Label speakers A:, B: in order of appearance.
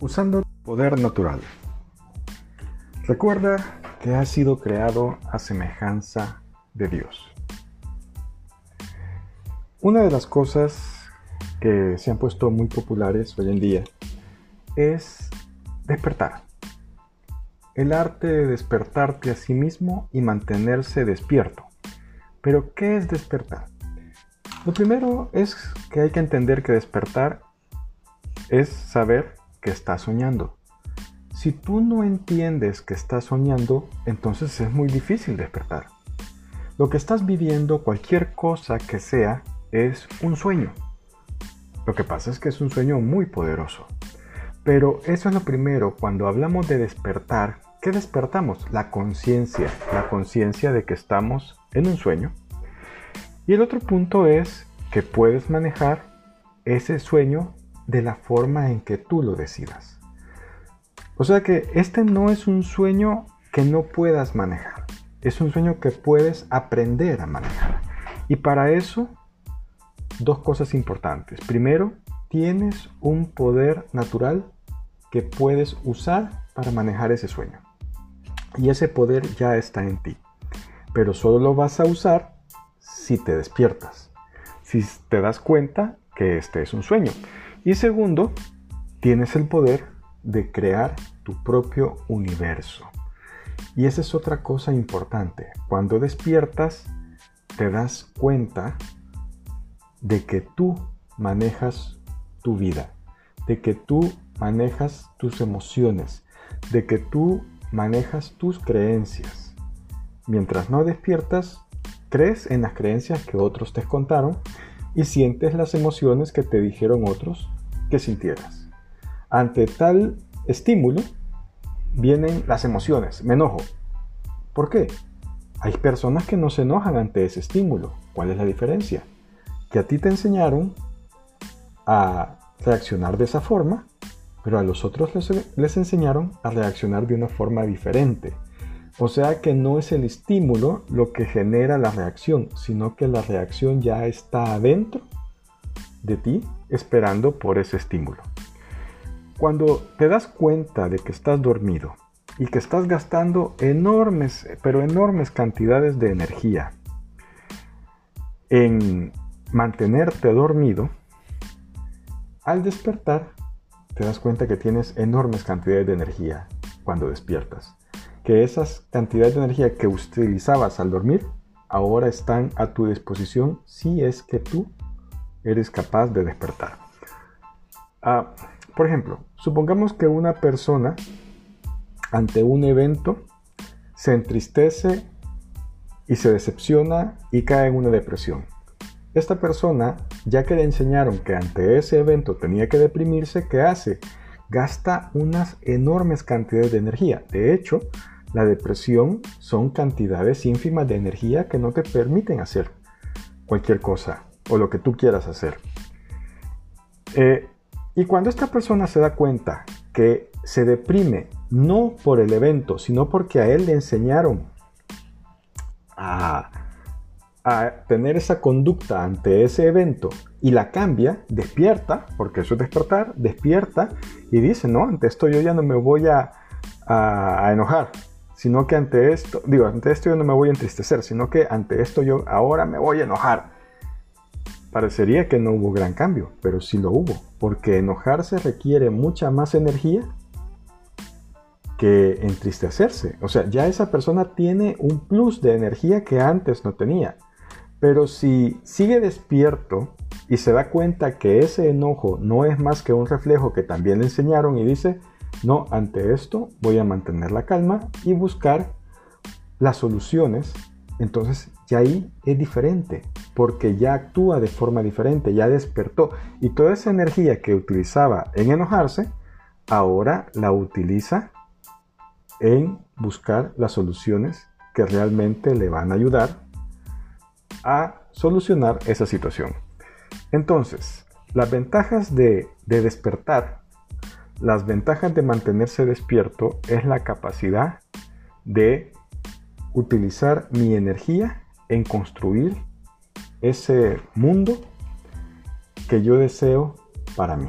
A: usando poder natural. Recuerda que has sido creado a semejanza de Dios. Una de las cosas que se han puesto muy populares hoy en día es despertar. El arte de despertarte a sí mismo y mantenerse despierto. Pero, ¿qué es despertar? Lo primero es que hay que entender que despertar es saber estás soñando. Si tú no entiendes que estás soñando, entonces es muy difícil despertar. Lo que estás viviendo, cualquier cosa que sea, es un sueño. Lo que pasa es que es un sueño muy poderoso. Pero eso es lo primero, cuando hablamos de despertar, ¿qué despertamos? La conciencia, la conciencia de que estamos en un sueño. Y el otro punto es que puedes manejar ese sueño de la forma en que tú lo decidas. O sea que este no es un sueño que no puedas manejar, es un sueño que puedes aprender a manejar. Y para eso, dos cosas importantes. Primero, tienes un poder natural que puedes usar para manejar ese sueño. Y ese poder ya está en ti. Pero solo lo vas a usar si te despiertas. Si te das cuenta que este es un sueño. Y segundo, tienes el poder de crear tu propio universo. Y esa es otra cosa importante. Cuando despiertas, te das cuenta de que tú manejas tu vida, de que tú manejas tus emociones, de que tú manejas tus creencias. Mientras no despiertas, crees en las creencias que otros te contaron y sientes las emociones que te dijeron otros que sintieras. Ante tal estímulo vienen las emociones. Me enojo. ¿Por qué? Hay personas que no se enojan ante ese estímulo. ¿Cuál es la diferencia? Que a ti te enseñaron a reaccionar de esa forma, pero a los otros les, enseñaron a reaccionar de una forma diferente. O sea que no es el estímulo lo que genera la reacción, sino que la reacción ya está adentro de ti esperando por ese estímulo. Cuando te das cuenta de que estás dormido y que estás gastando enormes, pero enormes cantidades de energía en mantenerte dormido, al despertar te das cuenta que tienes enormes cantidades de energía cuando despiertas que esas cantidades de energía que utilizabas al dormir ahora están a tu disposición si es que tú eres capaz de despertar. Ah, por ejemplo, supongamos que una persona ante un evento se entristece y se decepciona y cae en una depresión. Esta persona, ya que le enseñaron que ante ese evento tenía que deprimirse, ¿qué hace? Gasta unas enormes cantidades de energía. De hecho, la depresión son cantidades ínfimas de energía que no te permiten hacer cualquier cosa o lo que tú quieras hacer. Eh, y cuando esta persona se da cuenta que se deprime no por el evento, sino porque a él le enseñaron a, tener esa conducta ante ese evento y la cambia, despierta, porque eso es despertar, despierta y dice, no, ante esto yo ya no me voy a, a enojar, sino que ante esto, digo, ante esto yo no me voy a entristecer, sino que ante esto yo ahora me voy a enojar. Parecería que no hubo gran cambio, pero sí lo hubo, porque enojarse requiere mucha más energía que entristecerse. O sea, ya esa persona tiene un plus de energía que antes no tenía. Pero si sigue despierto y se da cuenta que ese enojo no es más que un reflejo que también le enseñaron y dice, no, ante esto voy a mantener la calma y buscar las soluciones. Entonces ya ahí es diferente, porque ya actúa de forma diferente, ya despertó. Y toda esa energía que utilizaba en enojarse, ahora la utiliza en buscar las soluciones que realmente le van a ayudar a solucionar esa situación. Entonces, las ventajas de, de despertar las ventajas de mantenerse despierto es la capacidad de utilizar mi energía en construir ese mundo que yo deseo para mí.